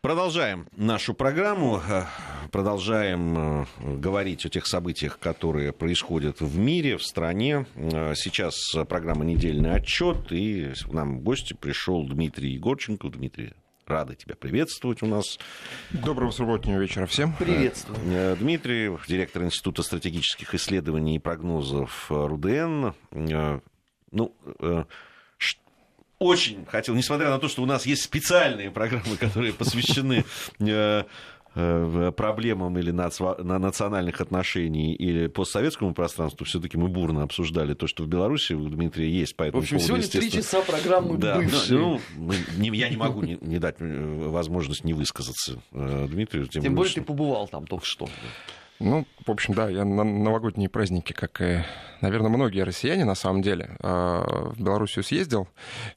Продолжаем нашу программу, э, продолжаем э, говорить о тех событиях, которые происходят в мире, в стране. Э, сейчас программа «Недельный отчет», и нам в гости пришел Дмитрий Егорченко. Дмитрий, рады тебя приветствовать у нас. Доброго субботнего вечера всем. Приветствую. Дмитрий, директор Института стратегических исследований и прогнозов РУДН. Ну, очень хотел, несмотря на то, что у нас есть специальные программы, которые посвящены э, э, проблемам или на национальных отношений или постсоветскому пространству, все-таки мы бурно обсуждали то, что в Беларуси у Дмитрия есть. По этому в общем, поводу, сегодня три часа программы да, бывшие. Ну, не, я не могу не, не дать э, возможность не высказаться Дмитрию. Тем, тем более, что... ты побывал там только что. Ну, в общем, да, я на новогодние праздники, как и, наверное, многие россияне, на самом деле, а, в Белоруссию съездил.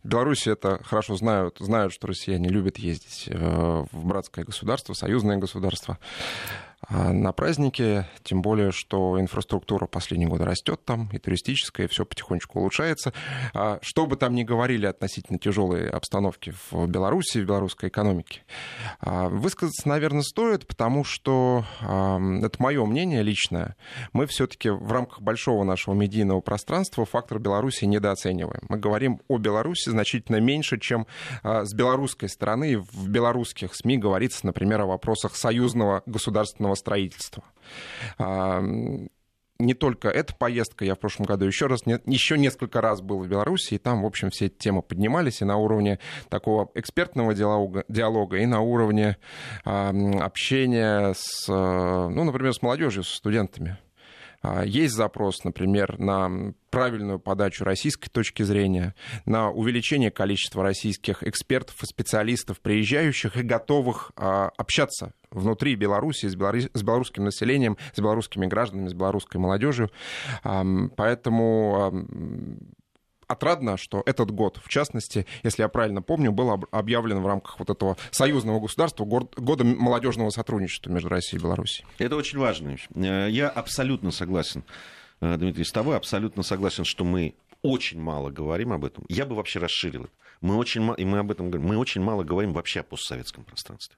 В Беларуси это хорошо знают, знают, что россияне любят ездить э, в братское государство, союзное государство. А на праздники, тем более, что инфраструктура последние годы растет там, и туристическая, и все потихонечку улучшается. А что бы там ни говорили относительно тяжелой обстановки в Беларуси, в белорусской экономике, а, высказаться, наверное, стоит, потому что это мое мнение личное. Мы все-таки в рамках большого нашего медийного пространства фактор Беларуси недооцениваем. Мы говорим о Беларуси значительно меньше, чем с белорусской стороны в белорусских СМИ говорится, например, о вопросах союзного государственного дорожного строительства не только эта поездка, я в прошлом году еще раз, еще несколько раз был в Беларуси, и там, в общем, все эти темы поднимались и на уровне такого экспертного диалога, диалога и на уровне э, общения с, ну, например, с молодежью, с студентами. А, есть запрос, например, на правильную подачу российской точки зрения, на увеличение количества российских экспертов и специалистов, приезжающих и готовых а, общаться внутри Беларуси с, белорусским населением, с белорусскими гражданами, с белорусской молодежью. Поэтому отрадно, что этот год, в частности, если я правильно помню, был объявлен в рамках вот этого союзного государства года молодежного сотрудничества между Россией и Беларусью. Это очень важно. Я абсолютно согласен, э, Дмитрий, с тобой абсолютно согласен, что мы очень мало говорим об этом. Я бы вообще расширил это. Мы очень, и мы об этом говорим. Мы очень мало говорим вообще о постсоветском пространстве.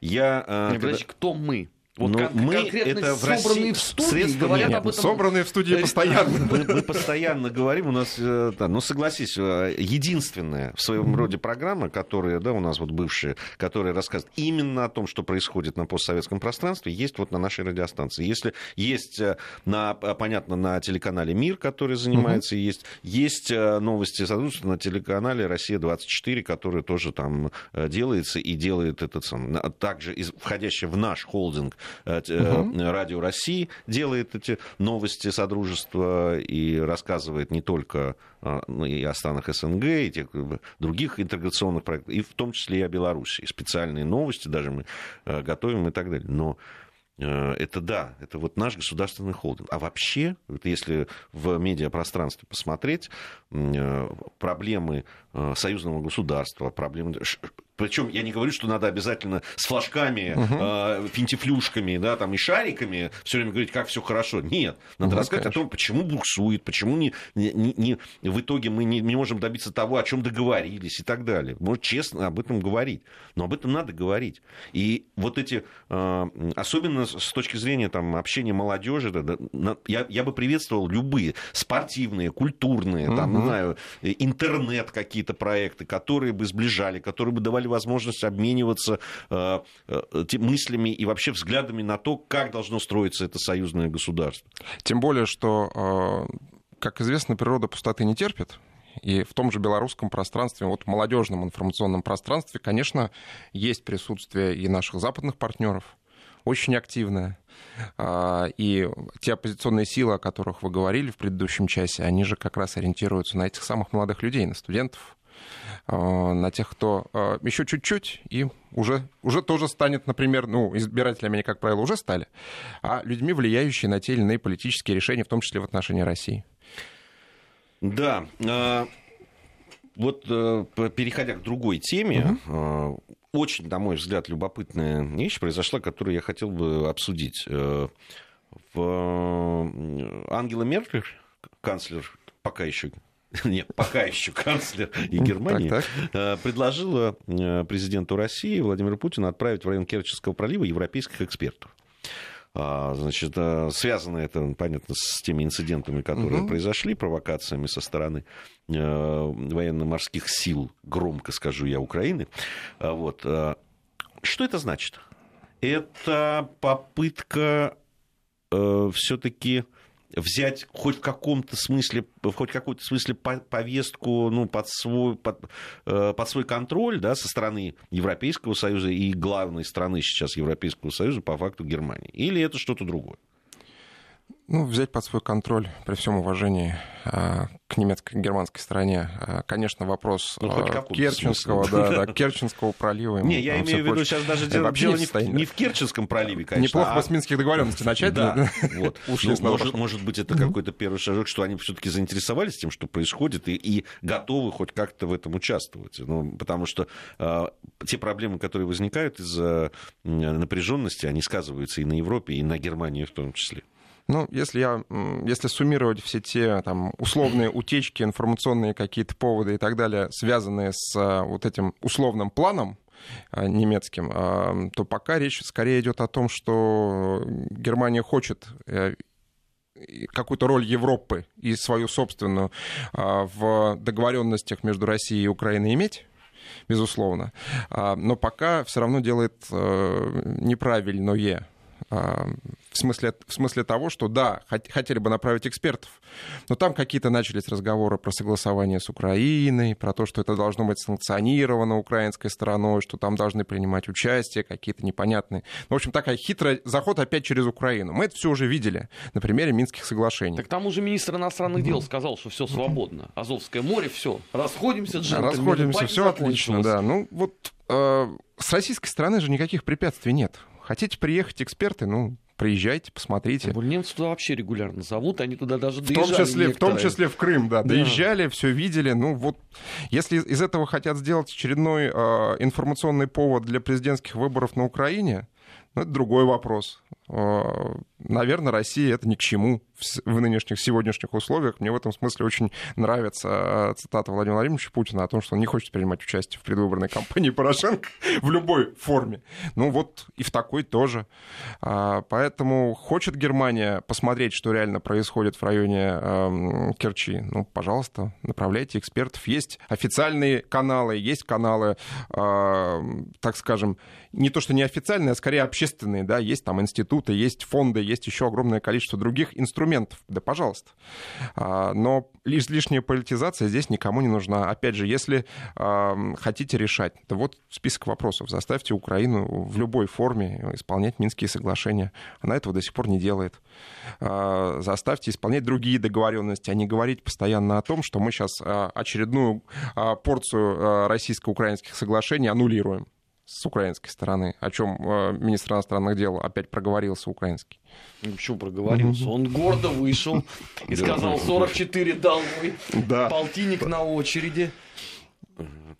Я, э, Не, когда... кто мы? Вот Но кон- мы это в России, в студии средства говорят нет, об этом. Собранные в студии постоянно. Мы, мы постоянно говорим, у нас, э, да, ну согласись, э, единственная в своем роде программа, которая, да, у нас вот бывшая, которая рассказывает именно о том, что происходит на постсоветском пространстве, есть вот на нашей радиостанции. Если есть, э, на, понятно, на телеканале «Мир», который занимается, угу. есть, есть новости, соответственно, на телеканале «Россия-24», который тоже там делается и делает этот сам, также входящий в наш холдинг угу. Радио России делает эти новости Содружества и рассказывает не только а, ну, и о странах СНГ, и тех других интеграционных проектах, и в том числе и о Беларуси. специальные новости даже мы готовим и так далее. Но это да, это вот наш государственный холдинг. А вообще, вот если в медиапространстве посмотреть, проблемы союзного государства, проблемы причем я не говорю, что надо обязательно с флажками, угу. э, финтифлюшками, да, там, и шариками все время говорить, как все хорошо. Нет, надо угу, рассказать конечно. о том, почему буксует, почему не, не, не, в итоге мы не, не можем добиться того, о чем договорились и так далее. Может честно об этом говорить. Но об этом надо говорить. И вот эти, э, особенно с точки зрения там, общения молодежи, да, да, я, я бы приветствовал любые спортивные, культурные, угу. там, не знаю, интернет какие-то проекты, которые бы сближали, которые бы давали возможность обмениваться э, э, мыслями и вообще взглядами на то, как должно строиться это союзное государство. Тем более, что, э, как известно, природа пустоты не терпит. И в том же белорусском пространстве, вот молодежном информационном пространстве, конечно, есть присутствие и наших западных партнеров, очень активное. И те оппозиционные силы, о которых вы говорили в предыдущем часе, они же как раз ориентируются на этих самых молодых людей, на студентов, на тех, кто э, еще чуть-чуть и уже, уже тоже станет, например, ну, избирателями они, как правило, уже стали, а людьми, влияющими на те или иные политические решения, в том числе в отношении России. Да. Э, вот переходя к другой теме, угу. очень, на мой взгляд, любопытная вещь произошла, которую я хотел бы обсудить. В Ангела Меркель, канцлер пока еще нет, пока еще канцлер и Германии, так, так. предложила президенту России Владимиру Путину отправить в район Керченского пролива европейских экспертов. А, значит, э, связано это, понятно, с теми инцидентами, которые угу. произошли, провокациями со стороны э, военно-морских сил, громко скажу я, Украины. А, вот. Э, что это значит? Это попытка все-таки взять хоть в каком-то смысле, хоть в какой-то смысле повестку ну, под, свой, под, э, под свой контроль да, со стороны Европейского Союза и главной страны сейчас Европейского Союза по факту Германии? Или это что-то другое? Ну, взять под свой контроль, при всем уважении а, к немецкой, германской стороне, а, конечно, вопрос ну, а, Керченского, да, да, Керченского пролива. Не, я имею в виду сейчас даже дело, дело не, в, не в Керченском проливе, конечно. Неплохо а... с минских договоренностей начать. Да, вот. ну, может, может быть, это какой-то первый шажок, что они все-таки заинтересовались тем, что происходит, и, и готовы хоть как-то в этом участвовать. Ну, потому что э, те проблемы, которые возникают из-за напряженности, они сказываются и на Европе, и на Германии в том числе. Ну, если, я, если суммировать все те там, условные утечки, информационные какие-то поводы и так далее, связанные с а, вот этим условным планом, а, немецким, а, то пока речь скорее идет о том, что Германия хочет э, какую-то роль Европы и свою собственную в договоренностях между Россией и Украиной иметь безусловно. Но пока все равно делает э, неправильное в смысле, в смысле того, что да, хотели бы направить экспертов, но там какие-то начались разговоры про согласование с Украиной, про то, что это должно быть санкционировано украинской стороной, что там должны принимать участие какие-то непонятные. Ну, в общем, такая хитрый заход опять через Украину. Мы это все уже видели на примере Минских соглашений. Так там уже министр иностранных дел сказал, что все свободно. Азовское море, все. Расходимся, джентльмены. Расходимся, все отлично, да. Ну, вот э, с российской стороны же никаких препятствий нет. Хотите приехать эксперты, ну, приезжайте, посмотрите. Немцы туда вообще регулярно зовут, они туда даже в том числе, В том числе в Крым, да, доезжали, да. все видели. Ну вот, если из этого хотят сделать очередной э, информационный повод для президентских выборов на Украине, ну, это другой вопрос. Э, наверное, России это ни к чему в нынешних сегодняшних условиях. Мне в этом смысле очень нравится э, цитата Владимира Владимировича Путина о том, что он не хочет принимать участие в предвыборной кампании Порошенко в любой форме. Ну вот и в такой тоже. А, поэтому хочет Германия посмотреть, что реально происходит в районе эм, Керчи, ну, пожалуйста, направляйте экспертов. Есть официальные каналы, есть каналы, так скажем, не то что неофициальные, а скорее общественные, да, есть там институты, есть фонды, есть еще огромное количество других инструментов, да, пожалуйста. А, но лишняя политизация здесь никому не нужна. Опять же, если хотите решать, то вот список вопросов. Заставьте Украину в любой форме исполнять Минские соглашения. Она этого до сих пор не делает. А, заставьте исполнять другие договоренности, а не говорить постоянно о том, что мы сейчас а, очередную порцию российско-украинских соглашений аннулируем с украинской стороны, о чем э, министр иностранных дел опять проговорился украинский. Ну, почему проговорился? Он гордо вышел и сказал 44 долой, полтинник на очереди.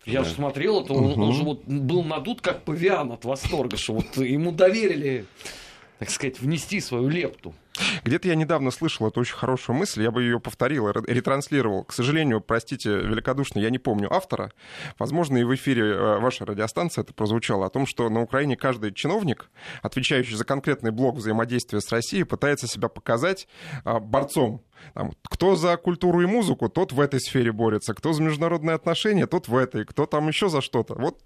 Я же смотрел это, он, он же вот был надут как павиан от восторга, что вот ему доверили, так сказать, внести свою лепту. Где-то я недавно слышал эту очень хорошую мысль, я бы ее повторил, ретранслировал. К сожалению, простите великодушно, я не помню автора. Возможно, и в эфире э, вашей радиостанции это прозвучало, о том, что на Украине каждый чиновник, отвечающий за конкретный блок взаимодействия с Россией, пытается себя показать а, борцом там, кто за культуру и музыку, тот в этой сфере борется, кто за международные отношения, тот в этой, кто там еще за что-то. Вот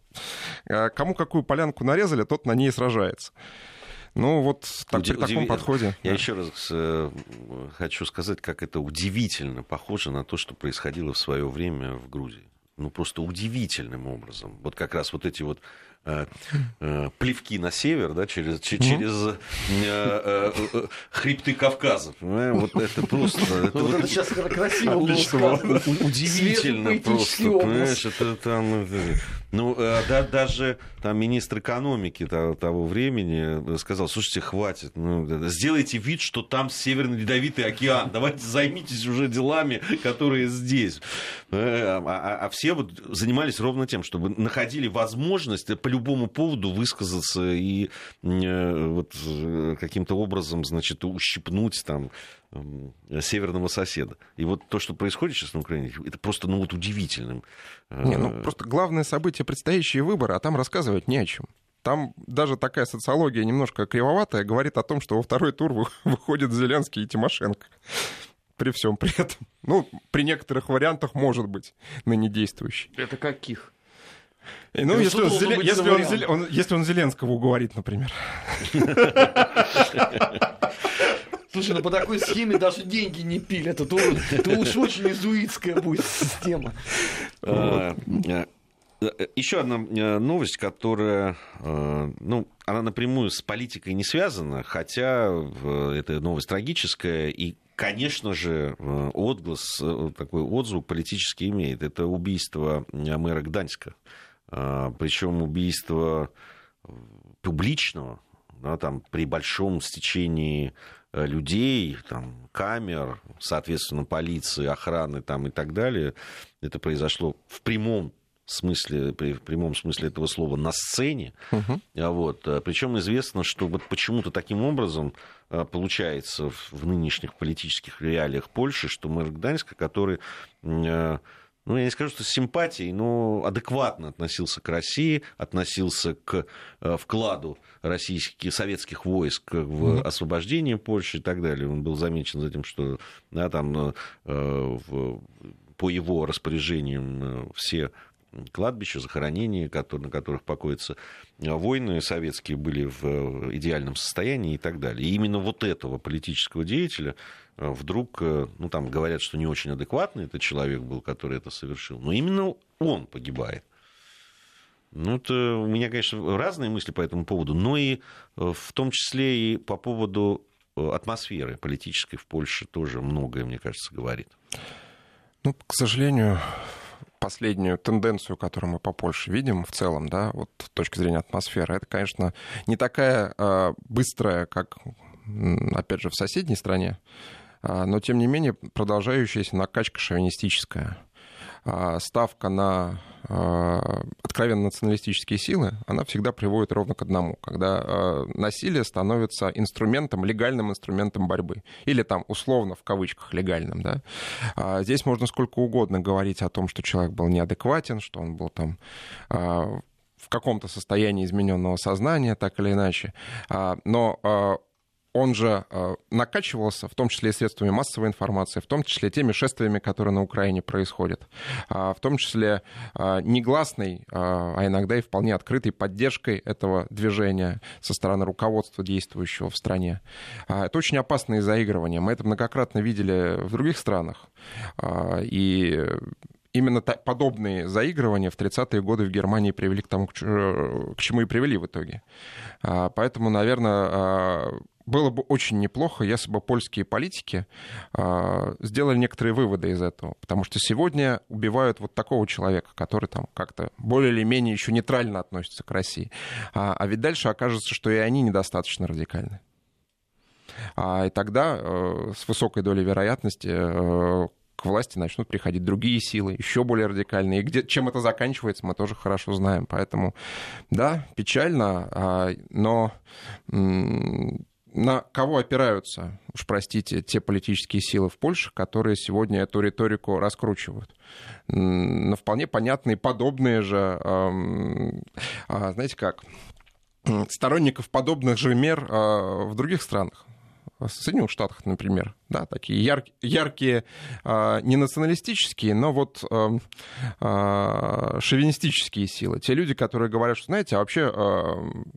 э, кому какую полянку нарезали, тот на ней сражается. Ну, вот так, Удив... при таком подходе. Я да. еще раз э, хочу сказать, как это удивительно похоже на то, что происходило в свое время в Грузии. Ну, просто удивительным образом. Вот как раз вот эти вот Э, э, плевки на север, да, через, через э, хребты Кавказа. Вот это просто... Это, вот это сейчас красиво было сказано. Удивительно просто, понимаешь, это там... Ну, да, даже там министр экономики того, того времени сказал, слушайте, хватит, ну, сделайте вид, что там Северный Ледовитый океан, давайте займитесь уже делами, которые здесь. А, а, а все вот занимались ровно тем, чтобы находили возможность по любому поводу высказаться и э, вот э, каким-то образом, значит, ущипнуть там северного соседа. И вот то, что происходит сейчас на Украине, это просто ну, вот удивительным. Не, ну просто главное событие предстоящие выборы, а там рассказывать не о чем. Там даже такая социология немножко кривоватая говорит о том, что во второй тур выходит Зеленский и Тимошенко. При всем при этом. Ну, при некоторых вариантах может быть ныне действующий. Это каких? И, ну, если он, Зелен... если, он, Зелен... он, если он Зеленского уговорит, например. Слушай, ну по такой схеме даже деньги не пилят. Это, это уж очень изуитская будет система. А, Э, Еще одна э, новость, которая, э, ну, она напрямую с политикой не связана, хотя эта новость трагическая, и, конечно же, отглас, такой отзыв политический имеет. Это убийство мэра Гданьска. Причем убийство публичного, да, там, при большом стечении людей, там, камер, соответственно, полиции, охраны там, и так далее. Это произошло в прямом смысле, при, в прямом смысле этого слова, на сцене. Угу. Вот. А, Причем известно, что вот почему-то таким образом а, получается в нынешних политических реалиях Польши, что мэр Гданьска, который ну, я не скажу, что с симпатией, но адекватно относился к России, относился к вкладу российских, советских войск в освобождение Польши и так далее. Он был замечен за тем, что да, там, в, по его распоряжениям все кладбища, захоронения, на которых покоятся э, воины советские, были в э, идеальном состоянии и так далее. И именно вот этого политического деятеля э, вдруг, ну там говорят, что не очень адекватный этот человек был, который это совершил, но именно он погибает. Ну, это у меня, конечно, разные мысли по этому поводу, но и в том числе и по поводу атмосферы политической в Польше тоже многое, мне кажется, говорит. Ну, к сожалению, последнюю тенденцию, которую мы по Польше видим в целом, да, вот с точки зрения атмосферы, это, конечно, не такая э, быстрая, как, опять же, в соседней стране, э, но, тем не менее, продолжающаяся накачка шовинистическая. А, ставка на откровенно националистические силы, она всегда приводит ровно к одному, когда а, насилие становится инструментом, легальным инструментом борьбы. Или там условно, в кавычках, легальным. Да? Здесь можно сколько угодно говорить о том, что человек был неадекватен, что он был там в каком-то состоянии измененного сознания, так или иначе. Но он же э, накачивался, в том числе и средствами массовой информации, в том числе теми шествиями, которые на Украине происходят, а, в том числе а, негласной, а, а иногда и вполне открытой поддержкой этого движения со стороны руководства действующего в стране. Это очень опасные заигрывания. Мы это многократно видели в других странах. И именно подобные заигрывания в 30-е годы в Германии привели к тому, к чему и привели в итоге. Поэтому, наверное, было бы очень неплохо, если бы польские политики э, сделали некоторые выводы из этого. Потому что сегодня убивают вот такого человека, который там как-то более или менее еще нейтрально относится к России. А, а ведь дальше окажется, что и они недостаточно радикальны. А, и тогда э, с высокой долей вероятности э, к власти начнут приходить другие силы, еще более радикальные. И где, чем это заканчивается, мы тоже хорошо знаем. Поэтому, да, печально, а, но на кого опираются, уж простите, те политические силы в Польше, которые сегодня эту риторику раскручивают? На вполне понятные, подобные же, э, знаете как, сторонников подобных же мер э, в других странах. В Соединенных Штатах, например, да, такие яр, яркие, э, не националистические, но вот э, э, шовинистические силы. Те люди, которые говорят, что, знаете, а вообще э,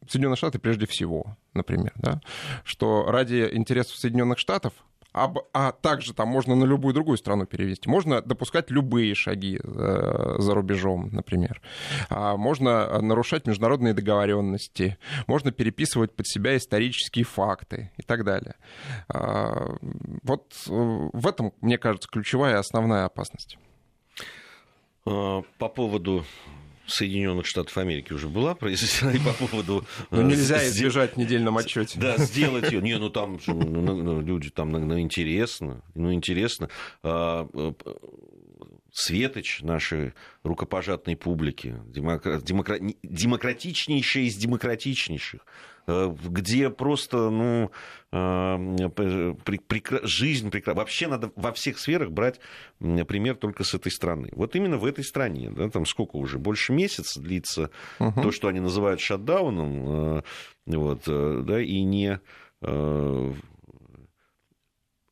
Соединенные Штаты прежде всего, например, да, что ради интересов Соединенных Штатов а, а также там можно на любую другую страну перевести. Можно допускать любые шаги э, за рубежом, например. А можно нарушать международные договоренности, можно переписывать под себя исторические факты и так далее. А, вот э, в этом, мне кажется, ключевая основная опасность. А, по поводу Соединенных Штатов Америки уже была произнесена и по поводу... Ну, нельзя избежать в недельном отчете. Да, сделать ее. Не, ну там ну, ну, ну, люди, там ну, интересно, ну интересно. Светоч нашей рукопожатной публики, демокра... Демокра... демократичнейшая из демократичнейших, э, где просто, ну, э, прекра... жизнь прекрасна. Вообще надо во всех сферах брать пример только с этой страны. Вот именно в этой стране, да, там сколько уже, больше месяца длится угу. то, что они называют шатдауном, э, вот, да, и не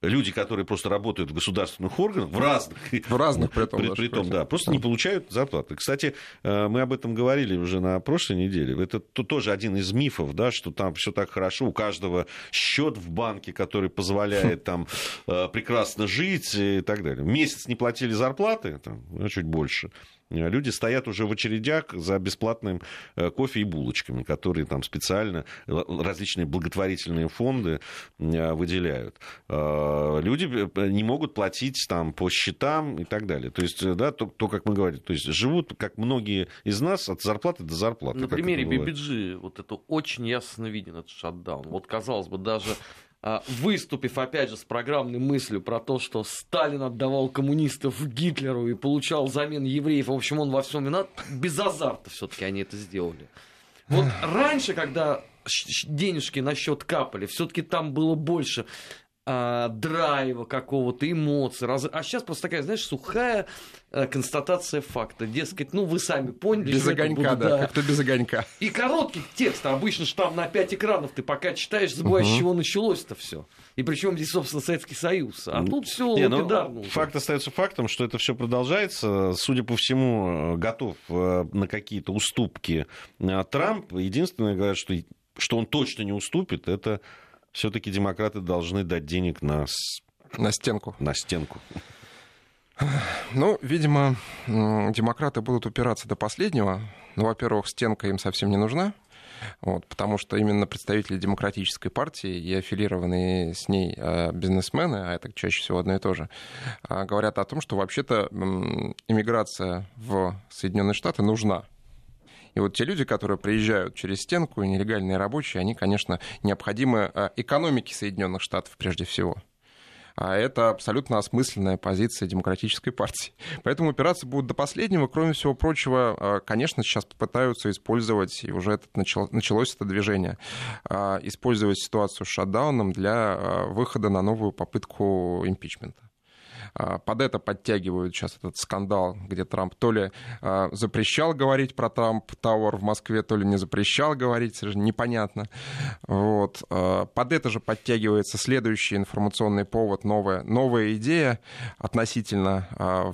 люди, которые просто работают в государственных органах, в разных, в разных при, при, при том, да, просто да. не получают зарплаты. Кстати, э, мы об этом говорили уже на прошлой неделе. Это тоже один из мифов, да, что там все так хорошо, у каждого счет в банке, который позволяет там э, прекрасно жить и так далее. Месяц не платили зарплаты, там, чуть больше. Э, люди стоят уже в очередях за бесплатным э, кофе и булочками, которые там специально различные благотворительные фонды э, выделяют. Люди не могут платить там по счетам и так далее. То есть, да, то, то как мы говорим, то есть живут, как многие из нас, от зарплаты до зарплаты. На примере BBG вот это очень ясно виден, этот шатдаун. Вот, казалось бы, даже выступив опять же с программной мыслью про то, что Сталин отдавал коммунистов Гитлеру и получал замен евреев, в общем, он во всем виноват, без азарта все-таки они это сделали. Вот раньше, когда денежки на счет капали, все-таки там было больше а, драйва какого-то, эмоций. Раз... А сейчас просто такая, знаешь, сухая а, констатация факта. Дескать, ну вы сами поняли. Без огонька, буду, да, да, как-то без огонька. И коротких текстов. Обычно же там на пять экранов ты пока читаешь, забываешь, угу. с чего началось-то все. И причем здесь, собственно, Советский Союз. А тут все лапидарно. Ну, факт остается фактом, что это все продолжается. Судя по всему, готов э, на какие-то уступки э, Трамп. Единственное, говорят, что, что он точно не уступит, это все-таки демократы должны дать денег на... На стенку. На стенку. Ну, видимо, демократы будут упираться до последнего. Ну, во-первых, стенка им совсем не нужна. Вот, потому что именно представители демократической партии и аффилированные с ней а, бизнесмены, а это чаще всего одно и то же, а, говорят о том, что вообще-то иммиграция в Соединенные Штаты нужна. И вот те люди, которые приезжают через стенку, нелегальные рабочие, они, конечно, необходимы а, экономике Соединенных Штатов прежде всего. А это абсолютно осмысленная позиция демократической партии. Поэтому операции будут до последнего. Кроме всего прочего, а, конечно, сейчас попытаются использовать, и уже это началось это движение, а, использовать ситуацию с шатдауном для выхода на новую попытку импичмента. А, под это подтягивают сейчас этот скандал, где Трамп то ли а, запрещал говорить про Трамп Тауэр в Москве, то ли не запрещал говорить, совершенно непонятно. Вот. А, под это же подтягивается следующий информационный повод, новая, новая идея относительно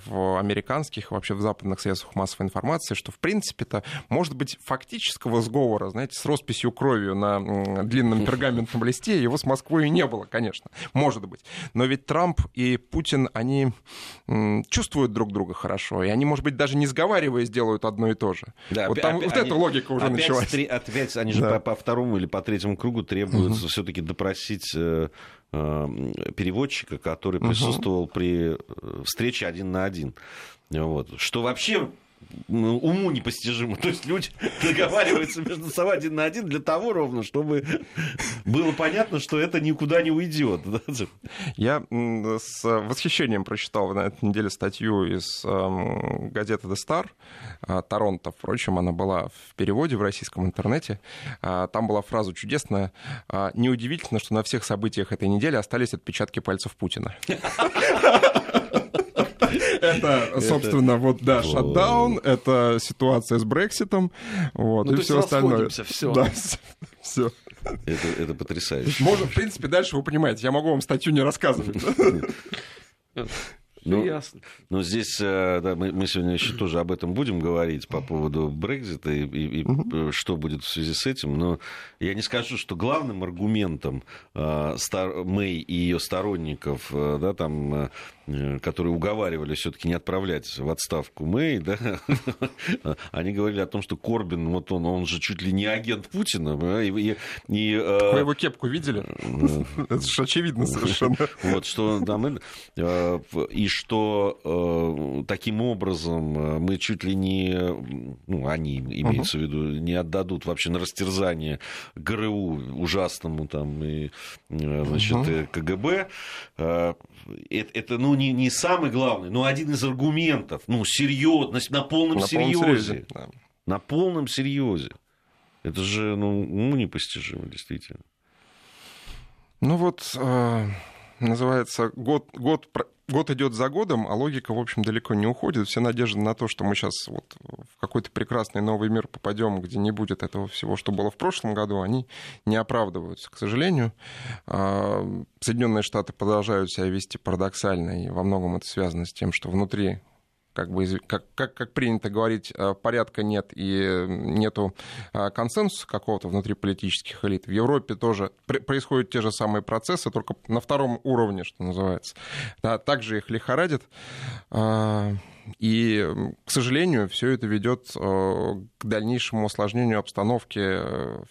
в американских, вообще в западных средствах массовой информации, что в принципе-то может быть фактического сговора, знаете, с росписью кровью на длинном пергаментном листе, его с Москвой не было, конечно, может быть. Но ведь Трамп и Путин, они они чувствуют друг друга хорошо, и они, может быть, даже не сговариваясь, делают одно и то же. Да, вот там, опять, вот они, эта логика уже опять началась. Три, опять они же да. по, по второму или по третьему кругу требуются угу. все-таки допросить э, э, переводчика, который присутствовал угу. при э, встрече один на один. Вот. Что вообще уму непостижимо. То есть люди договариваются между собой один на один для того ровно, чтобы было понятно, что это никуда не уйдет. Я с восхищением прочитал на этой неделе статью из эм, газеты The Star э, Торонто. Впрочем, она была в переводе в российском интернете. Э, там была фраза чудесная. Э, Неудивительно, что на всех событиях этой недели остались отпечатки пальцев Путина. Это, собственно, вот, да, шатдаун, это ситуация с Брекситом, вот, ну, и все остальное. Все. Да, все. Это, это потрясающе. Можно, в принципе, дальше вы понимаете, я могу вам статью не рассказывать. Ну, ясно. Но здесь э, да, мы, мы сегодня еще тоже об этом будем говорить по поводу Брекзита и, и, и угу. что будет в связи с этим. Но я не скажу, что главным аргументом э, Стар, Мэй и ее сторонников, э, да, там, Э, которые уговаривали все-таки не отправлять в отставку Мэй, да, они говорили о том, что Корбин, вот он, он же чуть ли не агент Путина. Да, и, и, и, э, Вы его кепку видели? Это же очевидно совершенно. Вот, что, э, и что таким образом мы чуть ли не, ну, они, имеется в виду, не отдадут вообще на растерзание ГРУ ужасному там и, значит, КГБ. Это, ну, ну, не, не самый главный, но один из аргументов, ну, серьезно, на полном на серьезе. Полном серьезе да. На полном серьезе. Это же, ну, ну, непостижимо, действительно. Ну вот, э, называется, год, год, год идет за годом, а логика, в общем, далеко не уходит. Все надежды на то, что мы сейчас вот в какой-то прекрасный новый мир попадем, где не будет этого всего, что было в прошлом году, они не оправдываются, к сожалению. А, Соединенные Штаты продолжают себя вести парадоксально, и во многом это связано с тем, что внутри как бы, как, как, как принято говорить, э, порядка нет и нету э, консенсуса какого-то внутри политических элит. В Европе тоже происходят те же самые процессы, только на втором уровне, что называется. Да, также их лихорадит. А, и, к сожалению, все это ведет э, к дальнейшему осложнению обстановки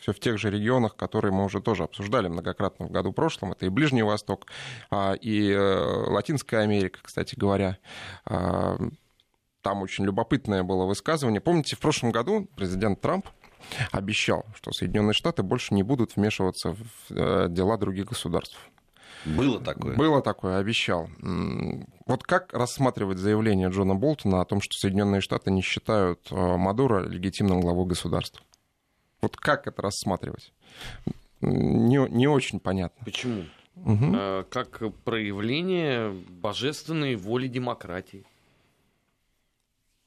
все в тех же регионах, которые мы уже тоже обсуждали многократно в году прошлом. Это и Ближний Восток, а, и Латинская Америка, кстати говоря. Там очень любопытное было высказывание. Помните, в прошлом году президент Трамп обещал, что Соединенные Штаты больше не будут вмешиваться в э, дела других государств. Было такое. Было такое, обещал. Вот как рассматривать заявление Джона Болтона о том, что Соединенные Штаты не считают э, Мадуро легитимным главой государства? Вот как это рассматривать? Не, не очень понятно. Почему? Угу. Как проявление божественной воли демократии.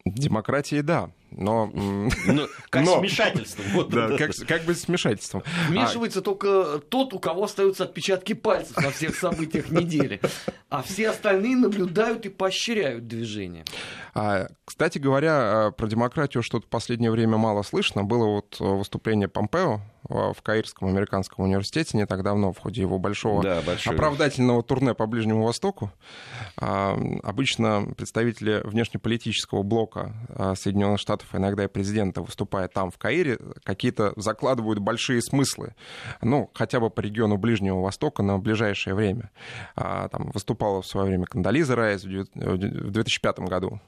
Демократии, да. Но, но как но, вмешательством. Вот, да, да, как, как бы с вмешательством. Вмешивается а... только тот, у кого остаются отпечатки пальцев на всех событиях недели. А все остальные наблюдают и поощряют движение. А, кстати говоря, про демократию что-то в последнее время мало слышно. Было вот выступление Помпео в Каирском американском университете не так давно в ходе его большого да, оправдательного турне по Ближнему Востоку. А, обычно представители внешнеполитического блока а, Соединенных Штатов, иногда и президента, выступая там, в Каире, какие-то закладывают большие смыслы, ну, хотя бы по региону Ближнего Востока на ближайшее время. А, там выступала в свое время Кандализа Райс в 2005 году.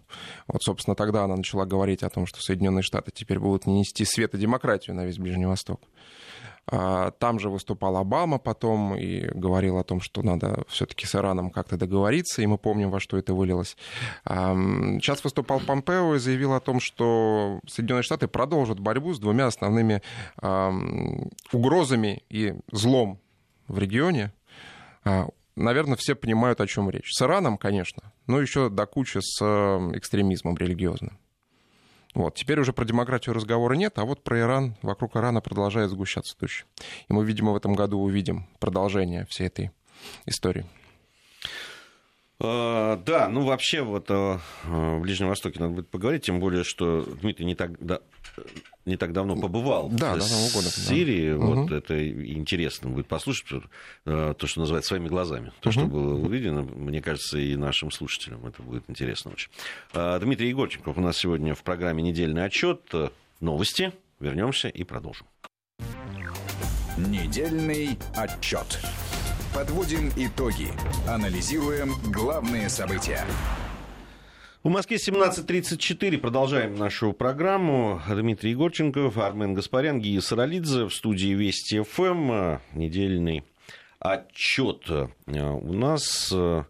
Вот, собственно, тогда она начала говорить о том, что Соединенные Штаты теперь будут нести свет и демократию на весь Ближний Восток. А, там же выступал Обама потом и говорил о том, что надо все-таки с Ираном как-то договориться, и мы помним, во что это вылилось. Сейчас выступал Помпео и заявил о том, что Соединенные Штаты продолжат борьбу с двумя основными угрозами и злом в регионе. А, наверное, все понимают, о чем речь. С Ираном, конечно, но еще до кучи с экстремизмом религиозным. Вот. Теперь уже про демократию разговора нет, а вот про Иран, вокруг Ирана продолжает сгущаться тучи. И мы, видимо, в этом году увидим продолжение всей этой истории. Uh, да, ну вообще вот uh, в Ближнем Востоке надо будет поговорить, тем более, что Дмитрий не так, да, не так давно побывал да, в года, Сирии. Да. Вот угу. это интересно будет послушать, uh, то, что называется своими глазами. То, угу. что было увидено, мне кажется, и нашим слушателям это будет интересно очень. Дмитрий Егорченков у нас сегодня в программе «Недельный отчет». Новости. Вернемся и продолжим. Недельный отчет. Подводим итоги. Анализируем главные события. В Москве 17.34. Продолжаем нашу программу. Дмитрий Егорченков, Армен Гаспарян, Гия Саралидзе в студии Вести ФМ. Недельный отчет. У нас э,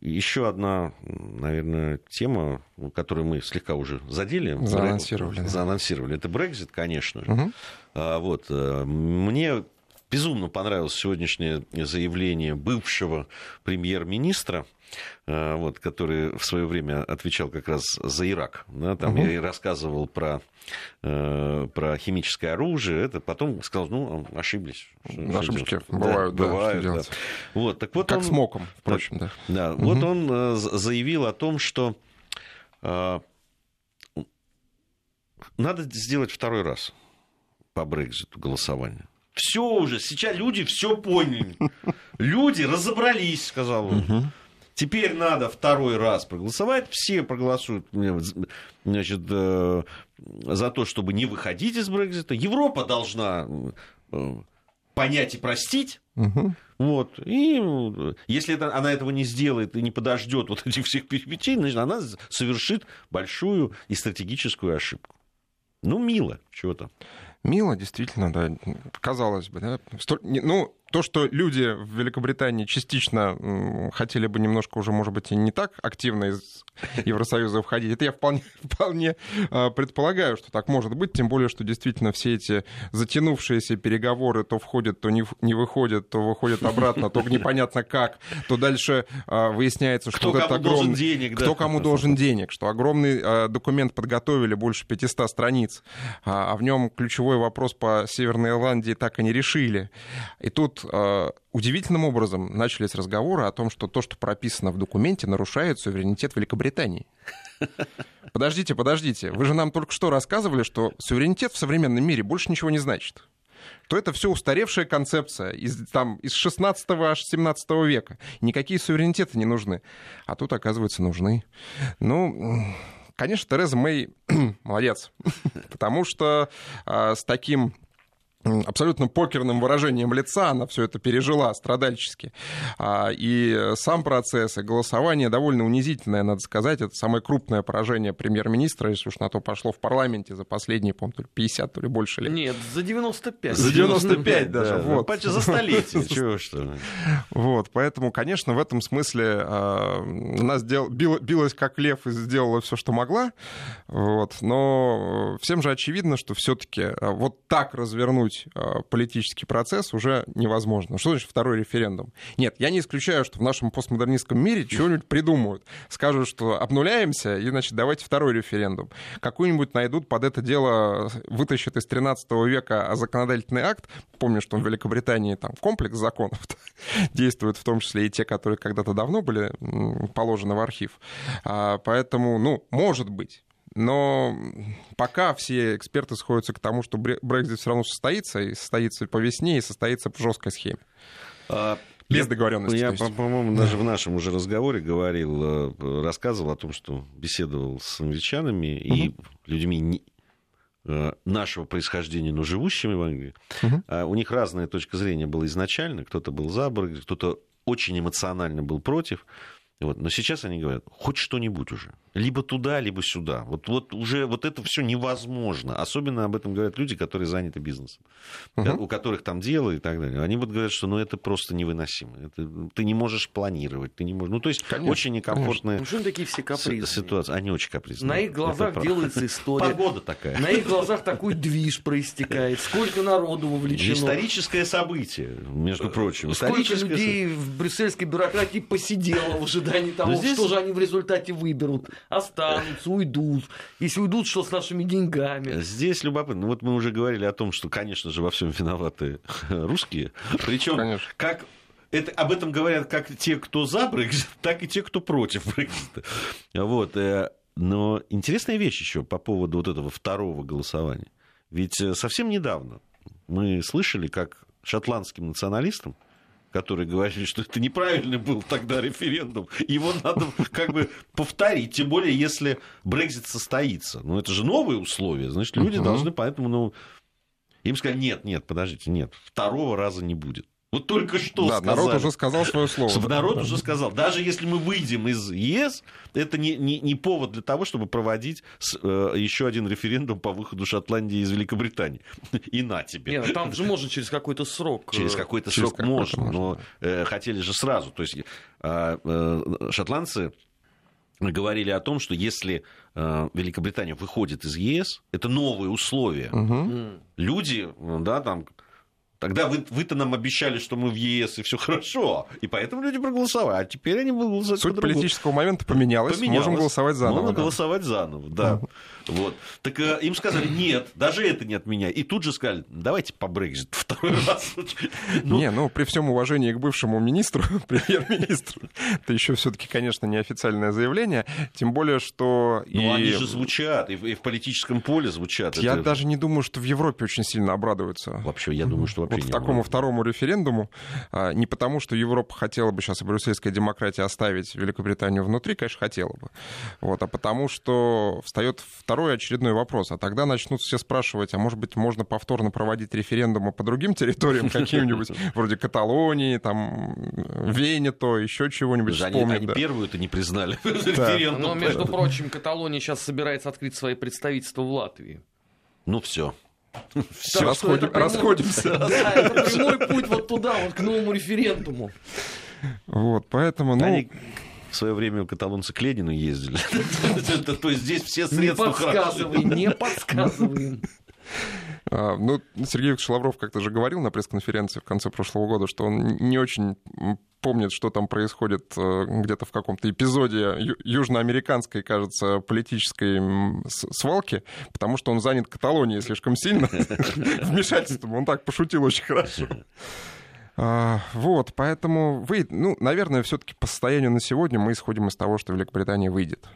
еще одна, наверное, тема, которую мы слегка уже задели. Заанонсировали. Заанонсировали. Это Брекзит, конечно же. Угу. Вот. Э, мне безумно понравилось сегодняшнее заявление бывшего премьер-министра, э, вот, который в свое время отвечал как раз за Ирак. Да, там угу. я и рассказывал про, э, про химическое оружие. Это потом сказал, ну, ошиблись. Ошибки бывают, да, бывают, да. Вот, так вот как он, с МОКом, впрочем, да. Да, угу. вот он э, заявил о том, что надо сделать второй раз по Брекзиту голосование. Все уже, сейчас люди все поняли. Люди разобрались, сказал он. Теперь надо второй раз проголосовать. Все проголосуют значит, э, за то, чтобы не выходить из Брекзита. Европа должна э, понять и простить. Угу. Вот. И если это, она этого не сделает и не подождет вот этих всех перипетий, значит, она совершит большую и стратегическую ошибку. Ну, мило, чего то Мило, действительно, да, казалось бы, да. Столь, ну, то, что люди в Великобритании частично хотели бы немножко уже, может быть, и не так активно из Евросоюза входить, это я вполне, вполне а, предполагаю, что так может быть, тем более, что действительно все эти затянувшиеся переговоры то входят, то не, не выходят, то выходят обратно, то непонятно как, то дальше а, выясняется, что кто вот это огромный... денег, да? Кто кому должен денег, что огромный а, документ подготовили, больше 500 страниц, а в нем ключевой вопрос по Северной Ирландии так и не решили. И тут удивительным образом начались разговоры о том, что то, что прописано в документе, нарушает суверенитет Великобритании. Подождите, подождите. Вы же нам только что рассказывали, что суверенитет в современном мире больше ничего не значит то это все устаревшая концепция из, там, из 16 аж 17 века. Никакие суверенитеты не нужны. А тут, оказывается, нужны. Ну, конечно, Тереза Мэй молодец, потому что а, с таким абсолютно покерным выражением лица она все это пережила страдальчески. А, и сам процесс, и голосование довольно унизительное, надо сказать. Это самое крупное поражение премьер-министра, если уж на то пошло в парламенте за последние, по-моему, то ли 50, то ли больше лет. Нет, за 95. За 95 даже, да, вот. Почти за столетие. Чего что? Вот, поэтому, конечно, в этом смысле а, она билась как лев и сделала все, что могла. Вот, но всем же очевидно, что все-таки а, вот так развернуть развернуть а, политический процесс уже невозможно. Что значит второй референдум? Нет, я не исключаю, что в нашем постмодернистском мире что-нибудь придумают. Скажут, что обнуляемся, и, значит, давайте второй референдум. Какой-нибудь найдут под это дело, вытащат из 13 века законодательный акт. Помню, что в Великобритании там комплекс законов действует, в том числе и те, которые когда-то давно были положены в архив. А, поэтому, ну, может быть, но пока все эксперты сходятся к тому, что Брекзит все равно состоится, и состоится по весне, и состоится в жесткой схеме. А, Без договоренности. Я, по-моему, даже в нашем уже разговоре говорил, э, рассказывал о том, что беседовал с англичанами угу. и людьми э, нашего происхождения, но живущими в Англии. Угу. У них разная точка зрения была изначально. Кто-то был за Брекзит, кто-то очень эмоционально был против. Вот. Но сейчас они говорят, хоть что-нибудь уже. Либо туда, либо сюда. Вот, вот уже вот это все невозможно. Особенно об этом говорят люди, которые заняты бизнесом. Uh-huh. У которых там дело и так далее. Они вот говорят, что ну, это просто невыносимо. Это, ты не можешь планировать. Ты не можешь... Ну, то есть конечно, очень некомфортная конечно. Ну, такие все капризные? ситуация. Они очень капризные. На их глазах это делается история. Погода такая. На их глазах такой движ проистекает. Сколько народу вовлечено. Историческое событие, между прочим. Сколько людей в брюссельской бюрократии посидело в ожидании того, здесь... что же они в результате выберут, останутся, уйдут. Если уйдут, что с нашими деньгами? Здесь любопытно. Вот мы уже говорили о том, что, конечно же, во всем виноваты русские. Причем, как это, об этом говорят как те, кто за Брексит, так и те, кто против Брексита. Вот. Э, но интересная вещь еще по поводу вот этого второго голосования. Ведь э, совсем недавно мы слышали, как шотландским националистам которые говорили, что это неправильный был тогда референдум. Его надо как бы повторить, тем более, если Брекзит состоится. Ну, это же новые условия, значит, люди uh-huh. должны поэтому, ну, им сказать, нет, нет, подождите, нет, второго раза не будет. Вот только что да, сказали. народ уже сказал свое слово. Народ уже сказал. Даже если мы выйдем из ЕС, это не, не, не повод для того, чтобы проводить с, э, еще один референдум по выходу Шотландии из Великобритании. И на тебе. Нет, там же можно через какой-то срок. Э, через какой-то через срок какой можно, можно, но э, хотели же сразу. То есть э, э, шотландцы говорили о том, что если э, Великобритания выходит из ЕС, это новые условия. Угу. Люди, да, там Тогда вы, вы-то нам обещали, что мы в ЕС и все хорошо, и поэтому люди проголосовали. А теперь они будут голосовать Суть политического момента поменялась, поменялась. можем голосовать заново. Можно да. голосовать заново, да. Вот. Так э, им сказали, нет, даже это не от меня. И тут же сказали, давайте по Брекзит второй раз. Ну, не, ну, при всем уважении к бывшему министру, премьер-министру, это еще все-таки, конечно, неофициальное заявление. Тем более, что... Ну, и... они же звучат, и в, и в политическом поле звучат. Я это... даже не думаю, что в Европе очень сильно обрадуются. Вообще, я думаю, что Вот такому второму референдуму. А, не потому, что Европа хотела бы сейчас и брюссельская демократия оставить Великобританию внутри, конечно, хотела бы. Вот, а потому, что встает второй очередной вопрос. А тогда начнут все спрашивать, а может быть, можно повторно проводить референдумы по другим территориям, каким-нибудь, вроде Каталонии, там, Венето, еще чего-нибудь вспомнить. Они первую это не признали. Но, между прочим, Каталония сейчас собирается открыть свои представительства в Латвии. Ну все. Все, расходим, расходимся. Да, это прямой путь вот туда, вот к новому референдуму. Вот, поэтому, ну... Они в свое время каталонцы к Ленину ездили. То есть здесь все средства Не подсказывай, не подсказывай. А, ну, Сергей Викторович Лавров как-то же говорил на пресс-конференции в конце прошлого года, что он не очень помнит, что там происходит э, где-то в каком-то эпизоде южноамериканской, кажется, политической свалки, потому что он занят Каталонией слишком сильно вмешательством. Он так пошутил очень хорошо. А, вот, поэтому вы, ну, наверное, все-таки по состоянию на сегодня мы исходим из того, что Великобритания выйдет.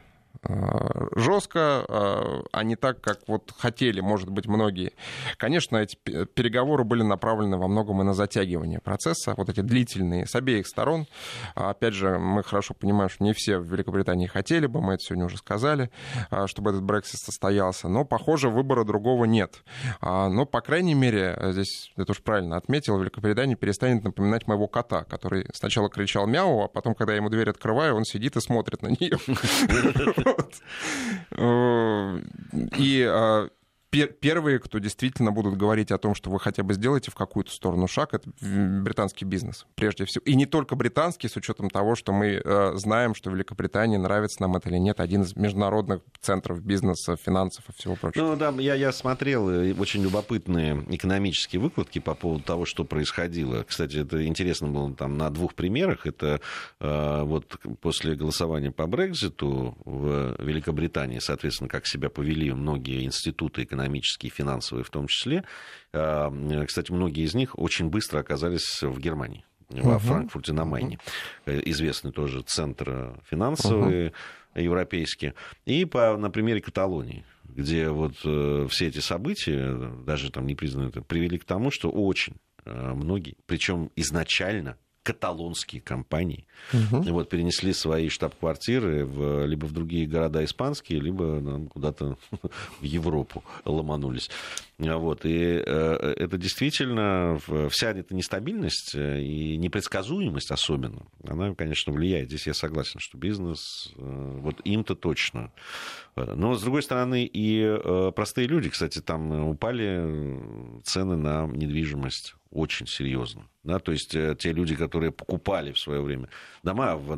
Э, жестко, э, а не так, как вот хотели, может быть, многие. Конечно, эти переговоры были направлены во многом и на затягивание процесса, вот эти длительные, с обеих сторон. А, опять же, мы хорошо понимаем, что не все в Великобритании хотели бы, мы это сегодня уже сказали, э, чтобы этот Брексит состоялся, но, похоже, выбора другого нет. А, но, по крайней мере, здесь, это уж правильно отметил, Великобритания перестанет напоминать моего кота, который сначала кричал мяу, а потом, когда я ему дверь открываю, он сидит и смотрит на нее. Э, и а, первые, кто действительно будут говорить о том, что вы хотя бы сделаете в какую-то сторону шаг, это британский бизнес, прежде всего. И не только британский, с учетом того, что мы э, знаем, что Великобритании нравится нам это или нет, один из международных центров бизнеса, финансов и всего прочего. Ну да, я, я смотрел э, очень любопытные экономические выкладки по поводу того, что происходило. Кстати, это интересно было там на двух примерах. Это э, вот после голосования по Брекзиту в Великобритании, соответственно, как себя повели многие институты экономики экономические, финансовые в том числе. А, кстати, многие из них очень быстро оказались в Германии во Франкфурте на Майне. Э, известный тоже центр финансовый, uh-huh. европейский. И по, на примере Каталонии где вот э, все эти события, даже там не признанные, привели к тому, что очень э, многие, причем изначально каталонские компании угу. вот, перенесли свои штаб-квартиры в, либо в другие города испанские, либо ну, куда-то в Европу ломанулись. Вот, и э, это действительно вся эта нестабильность э, и непредсказуемость особенно, она, конечно, влияет. Здесь я согласен, что бизнес, э, вот им-то точно. Но, с другой стороны, и простые люди, кстати, там упали цены на недвижимость очень серьезно. Да, то есть э, те люди, которые покупали в свое время дома в,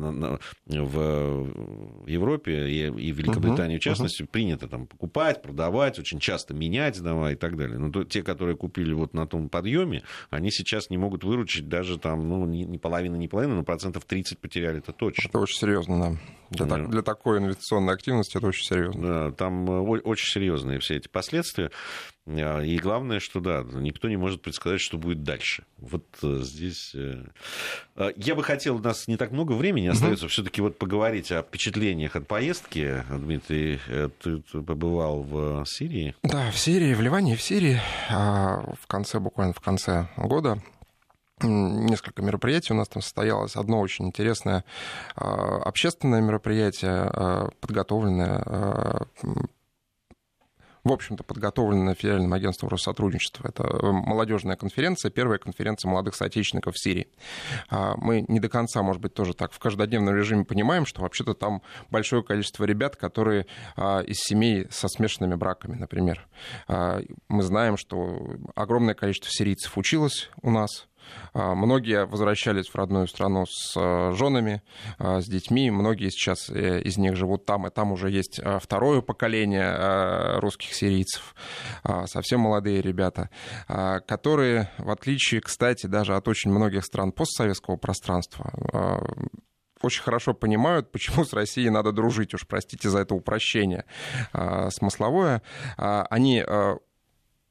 в Европе и, и в Великобритании, uh-huh, в частности, uh-huh. принято там покупать, продавать, очень часто менять дома и так далее. Но то, те, которые купили вот на том подъеме, они сейчас не могут выручить даже там, ну, не, не половина, не половина, но процентов 30 потеряли, это точно. Это очень серьезно, да. Для, да. Так, для такой инвестиционной активности это очень серьезно. Да, там э, очень серьезные все эти последствия. А, и главное, что да, никто не может предсказать, что будет дальше. Вот э, здесь... Э, а, я бы хотел, у нас не так много времени остается, угу. все-таки вот поговорить о впечатлениях от поездки. Дмитрий, э, ты побывал в Сирии? Да, в Сирии, в Ливане в Сирии. А, в конце, буквально в конце года несколько мероприятий у нас там состоялось. Одно очень интересное общественное мероприятие, подготовленное в общем-то, подготовленная Федеральным агентством Россотрудничества. Это э, молодежная конференция, первая конференция молодых соотечественников в Сирии. А, мы не до конца, может быть, тоже так в каждодневном режиме понимаем, что вообще-то там большое количество ребят, которые а, из семей со смешанными браками, например. А, мы знаем, что огромное количество сирийцев училось у нас, многие возвращались в родную страну с а, женами, а, с детьми. Многие сейчас э, из них живут там, и там уже есть второе поколение русских сирийцев, совсем молодые ребята, которые, в отличие, кстати, даже от очень многих стран постсоветского пространства, очень хорошо понимают, почему с Россией надо дружить, уж простите за это упрощение смысловое. Они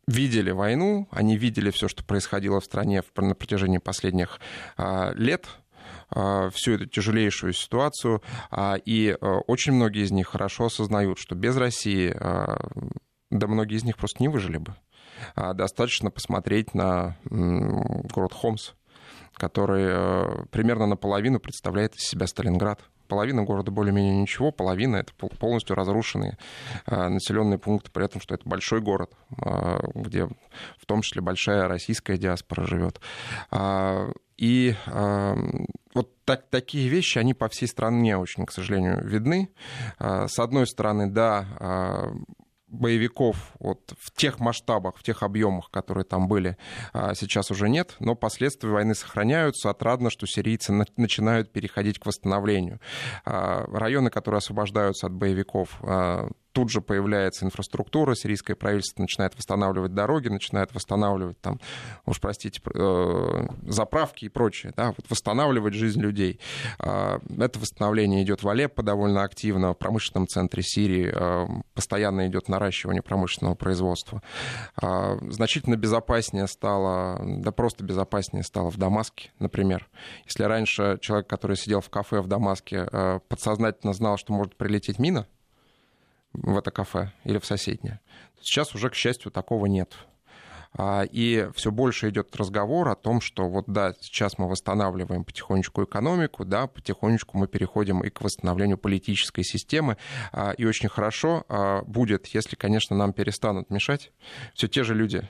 видели войну, они видели все, что происходило в стране на протяжении последних а, лет, а, всю эту тяжелейшую ситуацию, а, и очень многие из них хорошо осознают, что без России, да многие из них просто не выжили бы. Достаточно посмотреть на город Хомс, который примерно наполовину представляет из себя Сталинград половина города более-менее ничего, половина это полностью разрушенные а, населенные пункты, при этом, что это большой город, а, где в том числе большая российская диаспора живет. А, и вот так, такие вещи, они по всей стране очень, к сожалению, видны. С одной стороны, да, боевиков вот в тех масштабах, в тех объемах, которые там были, а, сейчас уже нет, но последствия войны сохраняются. Отрадно, что сирийцы начинают переходить к восстановлению. А, районы, которые освобождаются от боевиков, а, тут же появляется инфраструктура, сирийское правительство начинает восстанавливать дороги, начинает восстанавливать там, уж простите, э, заправки и прочее, да, вот восстанавливать жизнь людей. А, это восстановление идет в Алеппо довольно активно, в промышленном центре Сирии э, постоянно идет наращивание промышленного производства. А, значительно безопаснее стало, да просто безопаснее стало в Дамаске, например. Если раньше человек, который сидел в кафе в Дамаске, э, подсознательно знал, что может прилететь мина, в это кафе или в соседнее. Сейчас уже, к счастью, такого нет. А, и все больше идет разговор о том, что вот да, сейчас мы восстанавливаем потихонечку экономику, да, потихонечку мы переходим и к восстановлению политической системы. А, и очень хорошо а, будет, если, конечно, нам перестанут мешать все те же люди,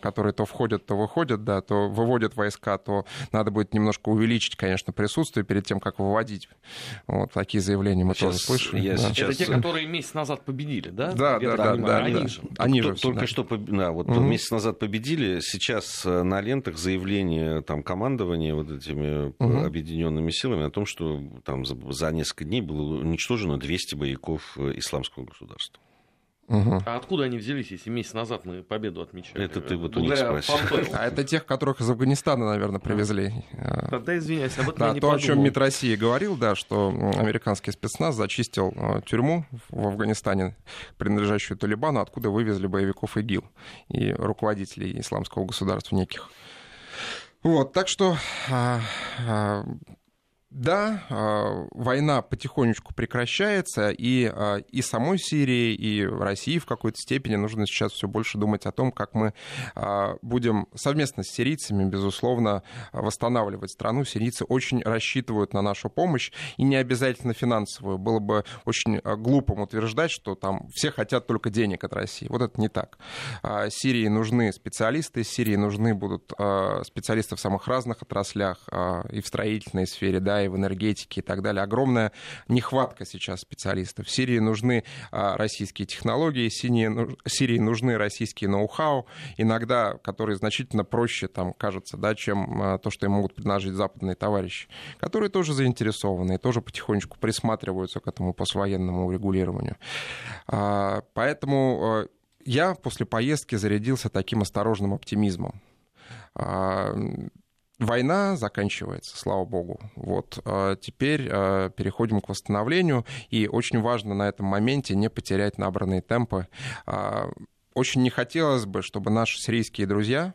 которые то входят, то выходят, да, то выводят войска, то надо будет немножко увеличить, конечно, присутствие перед тем, как выводить. Вот такие заявления мы сейчас, тоже слышали. Я да. сейчас... Это те, которые месяц назад победили, да? Да, да, да, да, Они да. же. Они же только да. что да, вот угу. месяц назад победили, сейчас э, на лентах заявление там командования вот этими угу. объединенными силами о том, что там за, за несколько дней было уничтожено 200 боевиков исламского государства. Угу. А откуда они взялись, если месяц назад мы победу отмечали? Это ты вот у них спросил. А это тех, которых из Афганистана, наверное, привезли. Тогда извиняюсь, об этом да, я не то, подумал. о чем МИД России говорил, да, что американский спецназ зачистил э, тюрьму в Афганистане, принадлежащую Талибану, откуда вывезли боевиков ИГИЛ и руководителей исламского государства неких. Вот, так что а, а, да, а, война потихонечку прекращается, и, а, и самой Сирии, и России в какой-то степени нужно сейчас все больше думать о том, как мы а, будем совместно с сирийцами, безусловно, восстанавливать страну. Сирийцы очень рассчитывают на нашу помощь, и не обязательно финансовую. Было бы очень глупым утверждать, что там все хотят только денег от России. Вот это не так. Сирии нужны специалисты, Сирии нужны будут специалисты в самых разных отраслях, и в строительной сфере, да, и в энергетике и так далее. Огромная нехватка сейчас специалистов. В Сирии нужны а, российские технологии, Сирии нужны российские ноу-хау, иногда, которые значительно проще, там, кажется, да, чем а, то, что им могут предложить западные товарищи, которые тоже заинтересованы и тоже потихонечку присматриваются к этому послевоенному урегулированию. А, поэтому я после поездки зарядился таким осторожным оптимизмом война заканчивается, слава богу. Вот а теперь а, переходим к восстановлению, и очень важно на этом моменте не потерять набранные темпы. А, очень не хотелось бы, чтобы наши сирийские друзья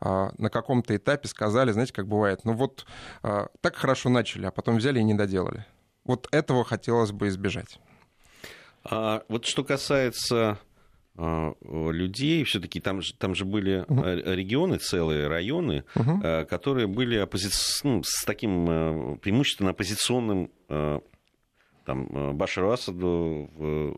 на каком-то этапе сказали, знаете, как бывает, ну вот так хорошо начали, а потом взяли и не доделали. Вот этого хотелось бы избежать. А вот что касается людей, все-таки там, же, там же были угу. регионы, целые районы, угу. которые были оппози... ну, с таким э, преимущественно оппозиционным там, Башару Асаду в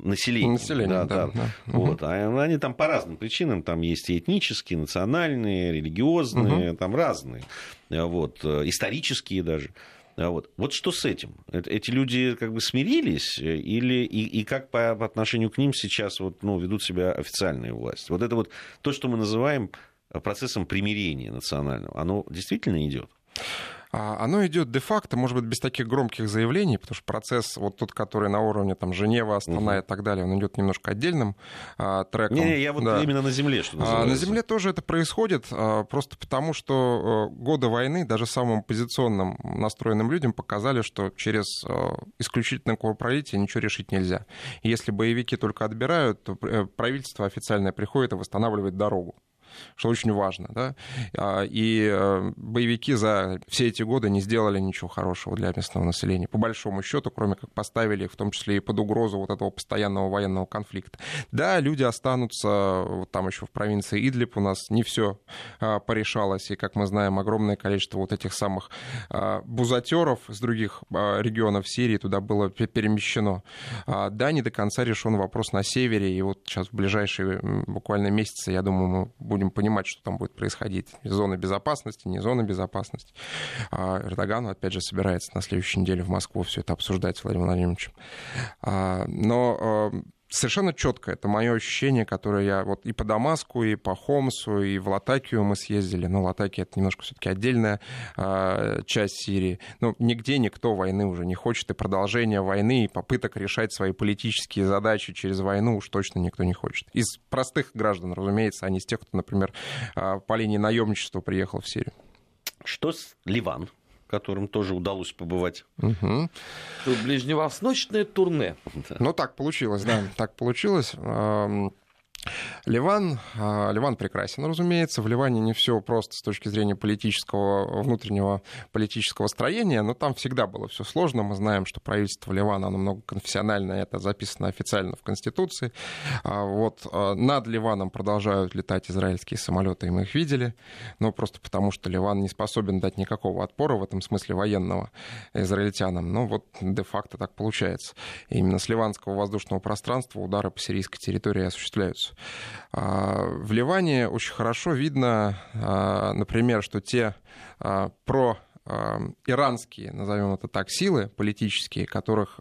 население. Население, да. да, да. Вот. А они там по разным причинам, там есть и этнические, национальные, религиозные, угу. там разные, вот, исторические даже. А вот. вот что с этим? Эти люди как бы смирились или и, и как по, по отношению к ним сейчас вот, ну, ведут себя официальные власти? Вот это вот то, что мы называем процессом примирения национального, оно действительно идет? А, оно идет де-факто, может быть, без таких громких заявлений, потому что процесс, вот тот, который на уровне там, Женева, Астана угу. и так далее, он идет немножко отдельным а, треком. Не, не, я вот да. именно на земле, что называется. А, на земле тоже это происходит, а, просто потому что а, годы войны даже самым оппозиционным настроенным людям показали, что через а, исключительное кровопролитие ничего решить нельзя. Если боевики только отбирают, то э, правительство официальное приходит и восстанавливает дорогу что очень важно. Да? А, и э, боевики за все эти годы не сделали ничего хорошего для местного населения, по большому счету, кроме как поставили в том числе и под угрозу вот этого постоянного военного конфликта. Да, люди останутся, вот там еще в провинции Идлиб у нас не все а, порешалось, и, как мы знаем, огромное количество вот этих самых а, бузатеров из других регионов Сирии туда было перемещено. Да, не до конца решен вопрос на севере, и вот сейчас в ближайшие буквально месяцы, я думаю, мы будем будем понимать, что там будет происходить. Зона безопасности, не зона безопасности. А Эрдоган, опять же, собирается на следующей неделе в Москву все это обсуждать с Владимиром Владимировичем. А, но а, совершенно четко. Это мое ощущение, которое я вот и по Дамаску, и по Хомсу, и в Латакию мы съездили. Но Латакия это немножко все-таки отдельная э, часть Сирии. Но нигде никто войны уже не хочет, и продолжение войны, и попыток решать свои политические задачи через войну уж точно никто не хочет. Из простых граждан, разумеется, а не из тех, кто, например, э, по линии наемничества приехал в Сирию. Что с Ливан? Которым тоже удалось побывать. Угу. Ближневосточное турне. Ну, так получилось, да, так получилось. Ливан, а, Ливан прекрасен, разумеется. В Ливане не все просто с точки зрения политического, внутреннего политического строения, но там всегда было все сложно. Мы знаем, что правительство Ливана, оно многоконфессиональное, это записано официально в Конституции. А, вот а, над Ливаном продолжают летать израильские самолеты, и мы их видели, но просто потому, что Ливан не способен дать никакого отпора в этом смысле военного израильтянам. Но вот де-факто так получается. Именно с ливанского воздушного пространства удары по сирийской территории осуществляются. А, в Ливане очень хорошо видно, а, например, что те а, про иранские, назовем это так, силы политические, которых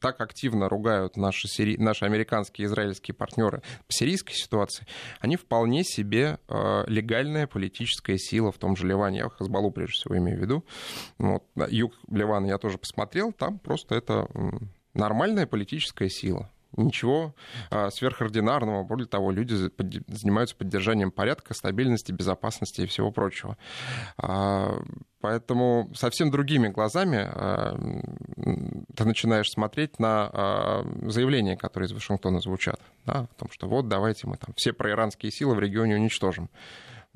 так активно ругают наши, сири... наши американские и израильские партнеры по сирийской ситуации, они вполне себе легальная политическая сила в том же Ливане. Я Хазбалу прежде всего имею в виду. Вот, юг Ливана я тоже посмотрел, там просто это нормальная политическая сила ничего а, сверхординарного. Более того, люди занимаются поддержанием порядка, стабильности, безопасности и всего прочего. А, поэтому совсем другими глазами а, ты начинаешь смотреть на заявления, которые из Вашингтона звучат, да, о том, что вот давайте мы там все проиранские силы в регионе уничтожим.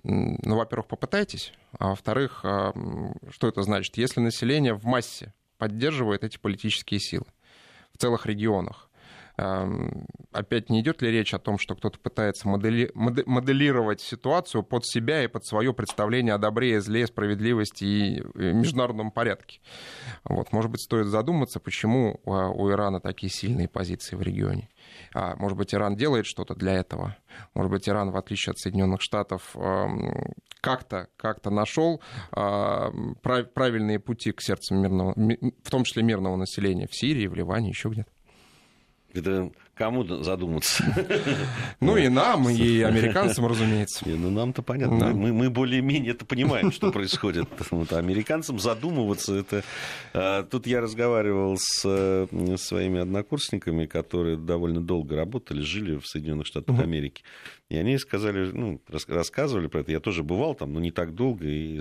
Ну, во-первых, попытайтесь, а во-вторых, что это значит? Если население в массе поддерживает эти политические силы в целых регионах, опять не идет ли речь о том, что кто-то пытается модели... моделировать ситуацию под себя и под свое представление о добре зле, справедливости и международном порядке? Вот, может быть, стоит задуматься, почему а, у Ирана такие сильные позиции в регионе. А, может быть, Иран делает что-то для этого. Может быть, Иран, в отличие от Соединенных Штатов, как-то как нашел правильные пути к сердцу мирного, в том числе мирного населения в Сирии, в Ливане, еще где-то. Это кому задуматься? Ну и нам, и американцам, разумеется. Ну нам-то понятно. Мы, мы более-менее это понимаем, что происходит. Вот, а американцам задумываться это... А, тут я разговаривал с э, своими однокурсниками, которые довольно долго работали, жили в Соединенных Штатах Америки. И они сказали, ну, рассказывали про это. Я тоже бывал там, но не так долго и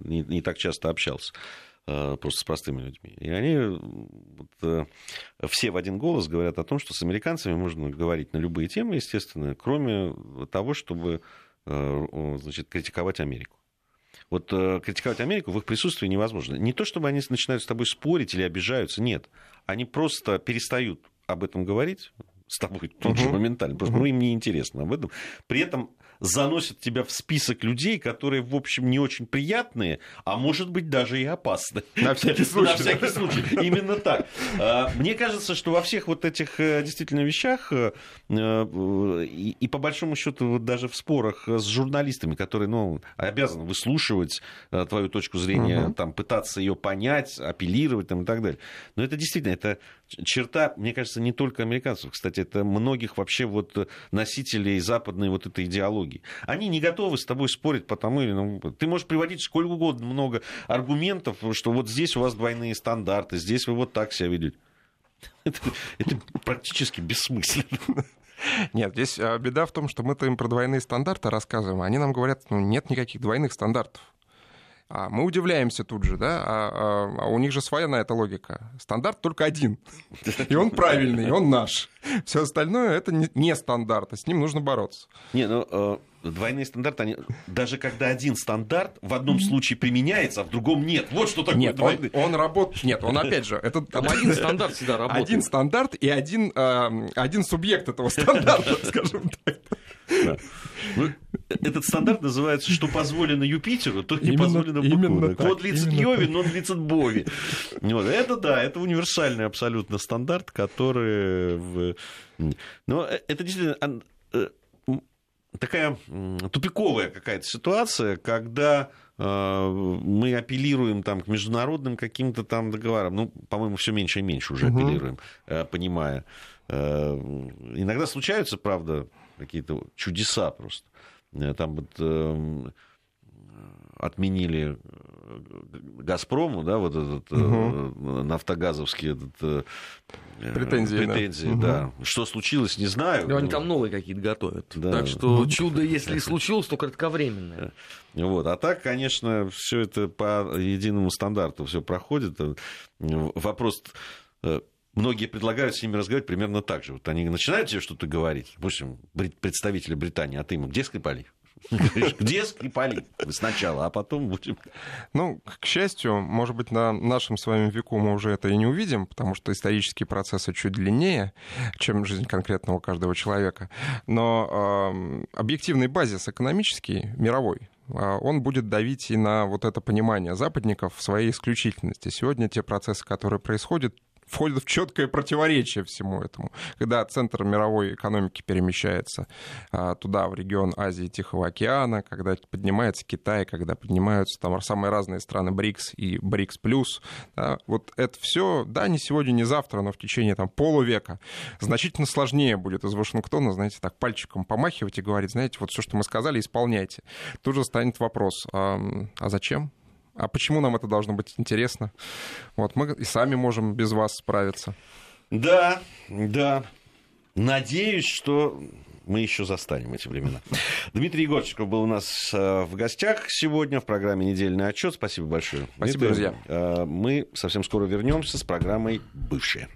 не, не так часто общался. Э, просто с простыми людьми. И они вот, э, все в один голос говорят о том, что с американцами можно говорить на любые темы, естественно, кроме того, чтобы э, значит, критиковать Америку. Вот критиковать Америку в их присутствии невозможно. Не то, чтобы они начинают с тобой спорить или обижаются, нет. Они просто перестают об этом говорить с тобой тут же моментально, потому что ну, им не интересно об этом. При этом заносят тебя в список людей, которые, в общем, не очень приятные, а может быть даже и опасны. На всякий случай. На всякий случай. Именно так. А, мне кажется, что во всех вот этих э, действительно вещах, э, э, и по большому счету даже в спорах с журналистами, которые ну, обязаны выслушивать твою точку зрения, угу. там, пытаться ее понять, апеллировать там, и так далее. Но это действительно, это черта, мне кажется, не только американцев, кстати, это многих вообще вот носителей западной вот этой идеологии. Они не готовы с тобой спорить потому или ну, Ты можешь приводить сколько угодно много аргументов, что вот здесь у вас двойные стандарты, здесь вы вот так себя ведете. Это, это практически бессмысленно. Нет, здесь а, беда в том, что мы-то им про двойные стандарты рассказываем, а они нам говорят, ну, нет никаких двойных стандартов. А мы удивляемся тут же, да, а, а, а у них же своя на это логика. Стандарт только один, и он правильный, и он наш. Все остальное это не стандарт, а с ним нужно бороться. Не, ну э, двойные стандарты, они, даже когда один стандарт в одном случае применяется, а в другом нет. Вот что такое нет, двойный. Он, он работает. Нет, он опять же, это Там один стандарт всегда работает. Один стандарт и один, э, один субъект этого стандарта, скажем так. Да. Ну, этот стандарт называется «Что позволено Юпитеру, то не позволено Быку». Код лицет Йови, но лицет Бови. Вот. Это да, это универсальный абсолютно стандарт, который... В... Но э, это действительно э, такая тупиковая какая-то ситуация, когда э, мы апеллируем там, к международным каким-то там договорам. Ну, по-моему, все меньше и меньше уже угу. апеллируем, понимая Иногда случаются, правда, какие-то чудеса просто. Там вот эм, отменили Газпрому, да, вот этот угу. нафтогазовский этот, претензии, претензии да. да. Что случилось, не знаю. Но они там новые какие-то готовят. Да. Так что чудо, если случилось, то кратковременное. Вот. А так, конечно, все это по единому стандарту все проходит. Вопрос многие предлагают с ними разговаривать примерно так же. Вот они начинают тебе что-то говорить, допустим, представители Британии, а ты ему где Скрипали? Где Скрипали сначала, а потом будем... Ну, к счастью, может быть, на нашем с вами веку мы уже это и не увидим, потому что исторические процессы чуть длиннее, чем жизнь конкретного каждого человека. Но э, объективный базис экономический, мировой, а, он будет давить и на вот это понимание западников в своей исключительности. Сегодня те процессы, которые происходят, входит в четкое противоречие всему этому. Когда центр мировой экономики перемещается а, туда, в регион Азии и Тихого океана, когда поднимается Китай, когда поднимаются там самые разные страны БРИКС и БРИКС плюс, да, вот это все, да, не сегодня, не завтра, но в течение там полувека значительно сложнее будет из Вашингтона, знаете, так пальчиком помахивать и говорить, знаете, вот все, что мы сказали, исполняйте. Тут же станет вопрос, а, а зачем? А почему нам это должно быть интересно? Вот мы и сами можем без вас справиться. Да, да. Надеюсь, что мы еще застанем эти времена. Дмитрий Егорчиков был у нас э, в гостях сегодня в программе «Недельный отчет». Спасибо большое. Спасибо, Дмитрий. друзья. Э, мы совсем скоро вернемся с программой «Бывшие».